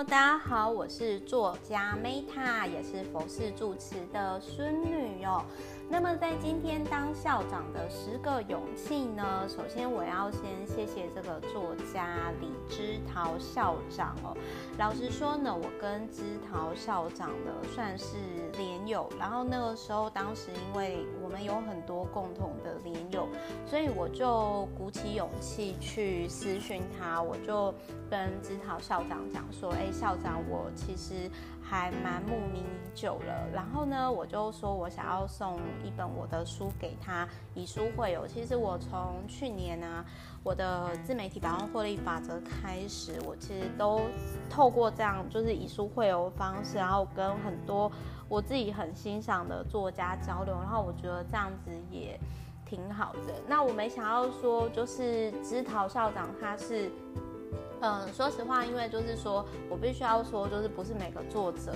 大家好，我是作家 Meta，也是佛寺住持的孙女哦。那么在今天当校长的十个勇气呢，首先我要先谢谢这个作家李枝桃校长哦。老实说呢，我跟枝桃校长呢算是连友，然后那个时候当时因为我们有很多共同的连友，所以我就鼓起勇气去私讯他，我就跟枝桃校长讲说，哎，校长，我其实。还蛮慕名已久了，然后呢，我就说我想要送一本我的书给他，以书会友。其实我从去年呢、啊，我的自媒体百万获利法则开始，我其实都透过这样就是以书会友的方式，然后跟很多我自己很欣赏的作家交流，然后我觉得这样子也挺好的。那我没想到说，就是枝桃校长他是。嗯，说实话，因为就是说我必须要说，就是不是每个作者，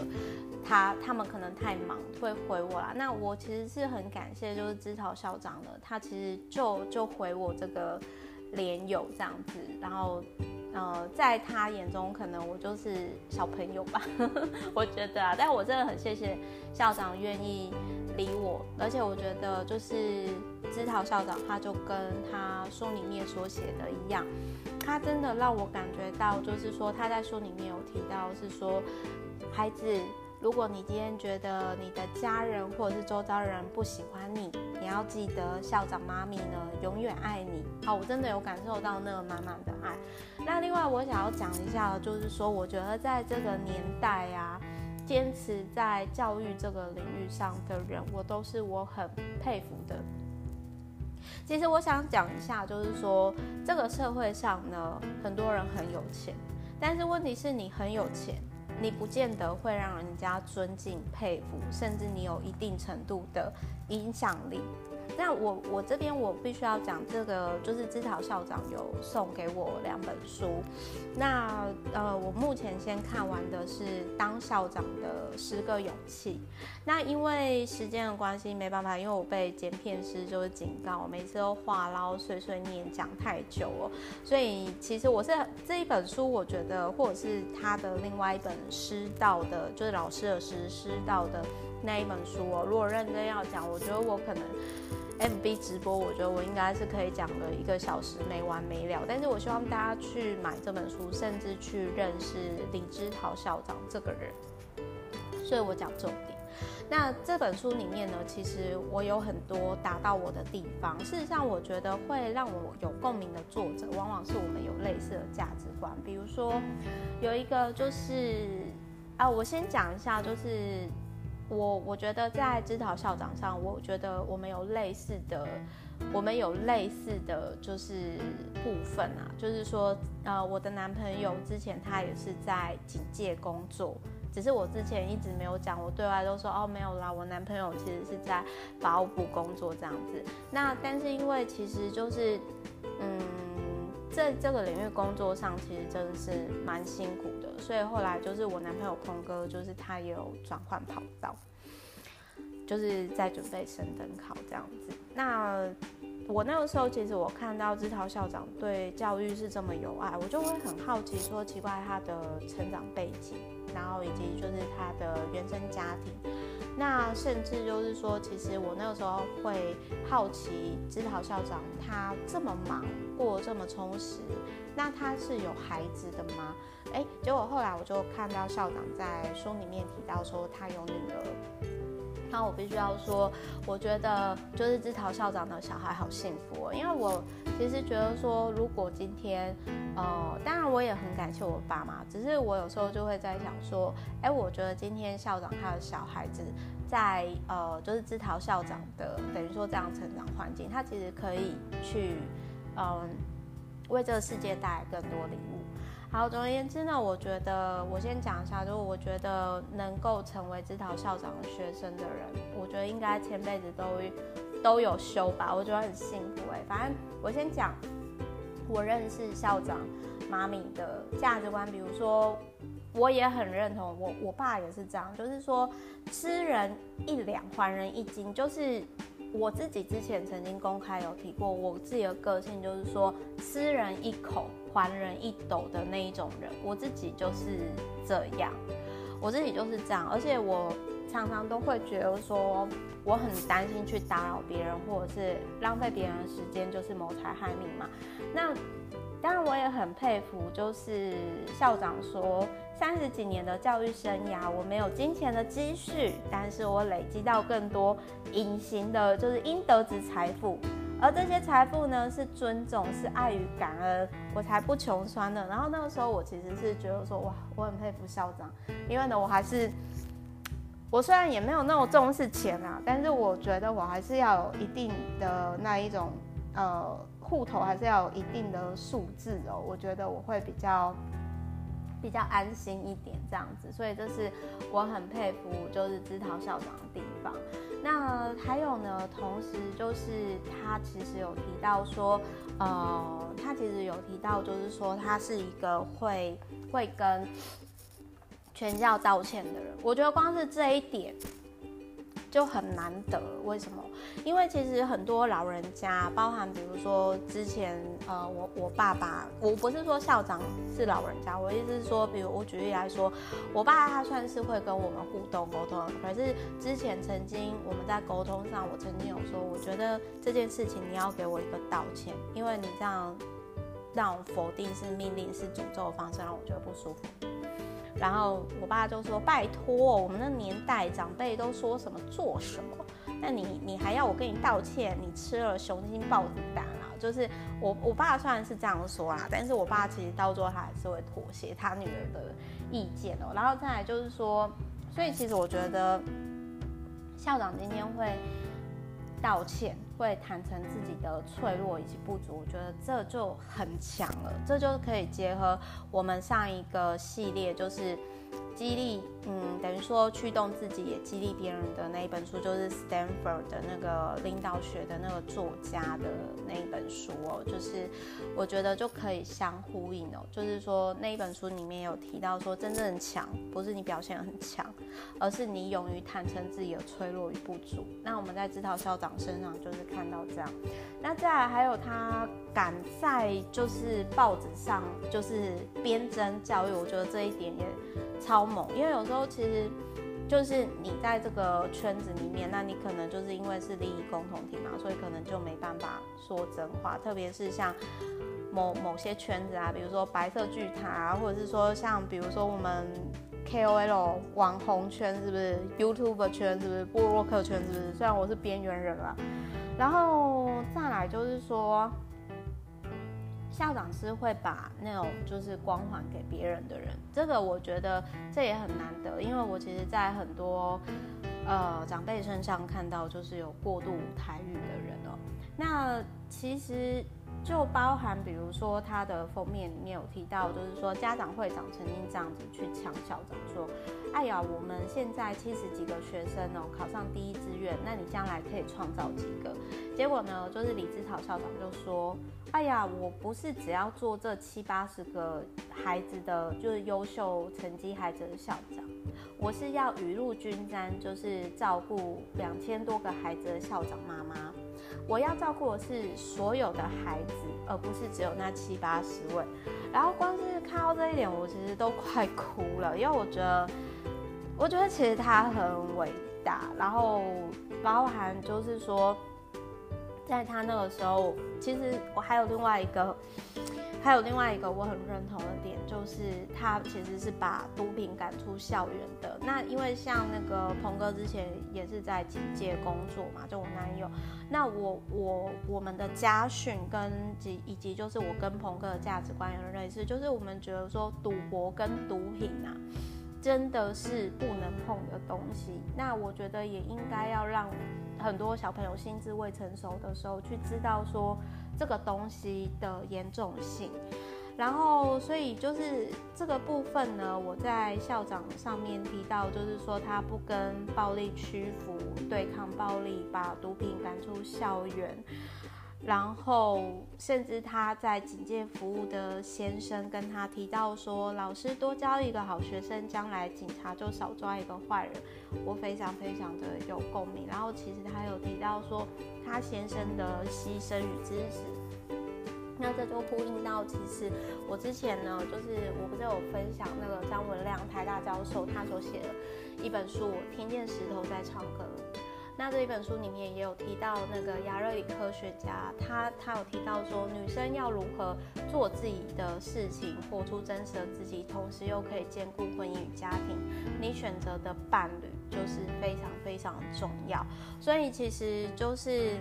他他们可能太忙会回我啦。那我其实是很感谢，就是知桃校长的，他其实就就回我这个连友这样子，然后呃，在他眼中可能我就是小朋友吧，我觉得啊，但我真的很谢谢校长愿意理我，而且我觉得就是知桃校长，他就跟他书里面所写的一样。他真的让我感觉到，就是说他在书里面有提到，是说孩子，如果你今天觉得你的家人或者是周遭人不喜欢你，你要记得校长妈咪呢永远爱你。好，我真的有感受到那个满满的爱。那另外我想要讲一下，就是说我觉得在这个年代啊，坚持在教育这个领域上的人，我都是我很佩服的。其实我想讲一下，就是说这个社会上呢，很多人很有钱，但是问题是你很有钱，你不见得会让人家尊敬、佩服，甚至你有一定程度的影响力。那我我这边我必须要讲这个，就是知桃校长有送给我两本书。那呃，我目前先看完的是《当校长的十个勇气》。那因为时间的关系没办法，因为我被剪片师就是警告，我每次都话唠碎碎念讲太久了。所以其实我是这一本书，我觉得或者是他的另外一本师道的，就是老师的师师道的那一本书哦。如果认真要讲，我觉得我可能。FB 直播，我觉得我应该是可以讲个一个小时没完没了。但是我希望大家去买这本书，甚至去认识李之桃校长这个人。所以我讲重点。那这本书里面呢，其实我有很多打到我的地方。事实上，我觉得会让我有共鸣的作者，往往是我们有类似的价值观。比如说，有一个就是啊，我先讲一下，就是。我我觉得在枝桃校长上，我觉得我们有类似的，我们有类似的就是部分啊，就是说，呃，我的男朋友之前他也是在警界工作，只是我之前一直没有讲，我对外都说哦没有啦，我男朋友其实是在法务部工作这样子。那但是因为其实就是，嗯。在这个领域工作上，其实真的是蛮辛苦的，所以后来就是我男朋友空哥，就是他也有转换跑道，就是在准备升等考这样子。那我那个时候，其实我看到枝桃校长对教育是这么有爱，我就会很好奇，说奇怪他的成长背景，然后以及就是他的原生家庭。那甚至就是说，其实我那个时候会好奇，枝桃校长他这么忙，过这么充实，那他是有孩子的吗？哎，结果后来我就看到校长在书里面提到说他有女儿。那我必须要说，我觉得就是枝桃校长的小孩好幸福哦，因为我其实觉得说，如果今天，呃，当然我也很感谢我爸妈，只是我有时候就会在想说，哎，我觉得今天校长他的小孩子在呃，就是枝桃校长的等于说这样成长环境，他其实可以去，嗯、为这个世界带来更多礼物。好，总而言之呢，我觉得我先讲一下，就是我觉得能够成为枝桃校长的学生的人，我觉得应该前辈子都都有修吧，我觉得很幸福哎。反正我先讲，我认识校长妈咪的价值观，比如说，我也很认同，我我爸也是这样，就是说，吃人一两还人一斤，就是我自己之前曾经公开有提过，我自己的个性就是说，吃人一口还人一斗的那一种人，我自己就是这样，我自己就是这样，而且我常常都会觉得说，我很担心去打扰别人，或者是浪费别人的时间，就是谋财害命嘛。那当然，我也很佩服，就是校长说，三十几年的教育生涯，我没有金钱的积蓄，但是我累积到更多隐形的，就是应得之财富。而这些财富呢，是尊重，是爱与感恩，我才不穷酸的。然后那个时候，我其实是觉得说，哇，我很佩服校长，因为呢，我还是，我虽然也没有那么重视钱啊，但是我觉得我还是要有一定的那一种，呃。户头还是要有一定的数字哦，我觉得我会比较比较安心一点这样子，所以这是我很佩服就是姿陶校长的地方。那还有呢，同时就是他其实有提到说，呃，他其实有提到就是说他是一个会会跟全校道歉的人，我觉得光是这一点。就很难得，为什么？因为其实很多老人家，包含比如说之前，呃，我我爸爸，我不是说校长是老人家，我意思是说，比如我举例来说，我爸他算是会跟我们互动沟通，可是之前曾经我们在沟通上，我曾经有说，我觉得这件事情你要给我一个道歉，因为你这样让我否定是命令是诅咒的方式，让我觉得不舒服。然后我爸就说：“拜托，我们那年代长辈都说什么做什么，那你你还要我跟你道歉？你吃了雄心豹子胆啊！”就是我我爸虽然是这样说啦，但是我爸其实到最后他还是会妥协他女儿的意见哦。然后再来就是说，所以其实我觉得校长今天会道歉。会坦诚自己的脆弱以及不足，我觉得这就很强了，这就可以结合我们上一个系列，就是。激励，嗯，等于说驱动自己也激励别人的那一本书，就是 Stanford 的那个领导学的那个作家的那一本书哦，就是我觉得就可以相呼应哦，就是说那一本书里面有提到说，真正的强不是你表现很强，而是你勇于坦诚自己的脆弱与不足。那我们在姿陶校长身上就是看到这样，那再来还有他敢在就是报纸上就是编征教育，我觉得这一点也。超猛，因为有时候其实就是你在这个圈子里面，那你可能就是因为是利益共同体嘛，所以可能就没办法说真话。特别是像某某些圈子啊，比如说白色巨塔啊，或者是说像比如说我们 KOL 网红圈是不是？YouTube 圈是不是？部落客圈是不是？虽然我是边缘人啦，然后再来就是说。校长是会把那种就是光环给别人的人，这个我觉得这也很难得，因为我其实，在很多呃长辈身上看到，就是有过度台语的人哦。那其实。就包含，比如说他的封面里面有提到，就是说家长会长曾经这样子去抢校长说：“呀，我们现在七十几个学生哦，考上第一志愿，那你将来可以创造几个？”结果呢，就是李姿陶校长就说：“哎呀，我不是只要做这七八十个孩子的就是优秀成绩孩子的校长，我是要雨露均沾，就是照顾两千多个孩子的校长妈妈。”我要照顾的是所有的孩子，而不是只有那七八十位。然后光是看到这一点，我其实都快哭了，因为我觉得，我觉得其实他很伟大。然后包含就是说，在他那个时候，其实我还有另外一个。还有另外一个我很认同的点，就是他其实是把毒品赶出校园的。那因为像那个鹏哥之前也是在警界工作嘛，就我男友。那我我我们的家训跟及以及就是我跟鹏哥的价值观有类似，就是我们觉得说赌博跟毒品啊，真的是不能碰的东西。那我觉得也应该要让很多小朋友心智未成熟的时候去知道说。这个东西的严重性，然后所以就是这个部分呢，我在校长上面提到，就是说他不跟暴力屈服，对抗暴力，把毒品赶出校园。然后，甚至他在警戒服务的先生跟他提到说：“老师多教一个好学生，将来警察就少抓一个坏人。”我非常非常的有共鸣。然后，其实他有提到说他先生的牺牲与支持。那这就呼应到，其实我之前呢，就是我不是有分享那个张文亮台大教授他所写的一本书《我听见石头在唱歌》。那这一本书里面也有提到那个亚热里科学家，他他有提到说，女生要如何做自己的事情，活出真实的自己，同时又可以兼顾婚姻与家庭，你选择的伴侣就是非常非常重要。所以其实就是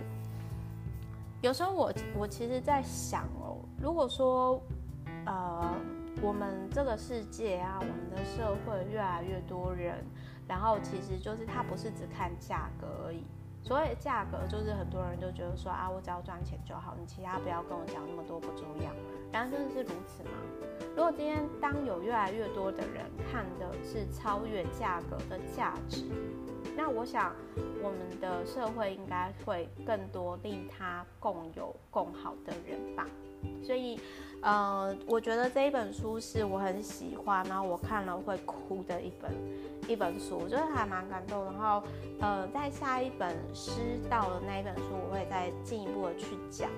有时候我我其实在想哦，如果说呃我们这个世界啊，我们的社会越来越多人。然后其实就是它不是只看价格而已，所谓价格就是很多人都觉得说啊，我只要赚钱就好，你其他不要跟我讲那么多不重要。然后真的是如此吗？如果今天当有越来越多的人看的是超越价格的价值，那我想我们的社会应该会更多利他共有共好的人吧。所以，呃，我觉得这一本书是我很喜欢，然后我看了会哭的一本一本书，我觉得还蛮感动。然后，呃，在下一本诗道的那一本书，我会再进一步的去讲。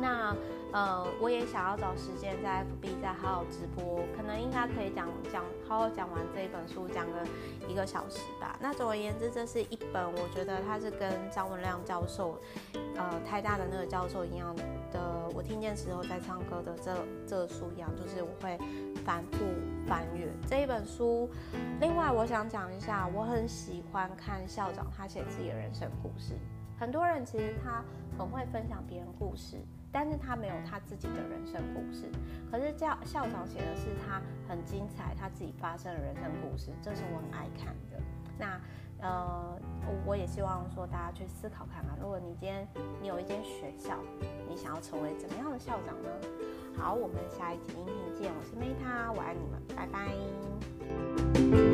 那。呃，我也想要找时间在 FB 再好好直播，可能应该可以讲讲好好讲完这一本书，讲个一个小时吧。那总而言之，这是一本我觉得它是跟张文亮教授，呃，台大的那个教授一样的。我听见石头在唱歌的这这书一样，就是我会反复翻阅这一本书。另外，我想讲一下，我很喜欢看校长他写自己的人生故事。很多人其实他很会分享别人故事。但是他没有他自己的人生故事，可是教校长写的是他很精彩他自己发生的人生故事，这是我很爱看的。那呃我也希望说大家去思考看看如果你今天你有一间学校你想要成为怎么样的校长呢？好我们下一集音频见我是 meta 我爱你们拜拜。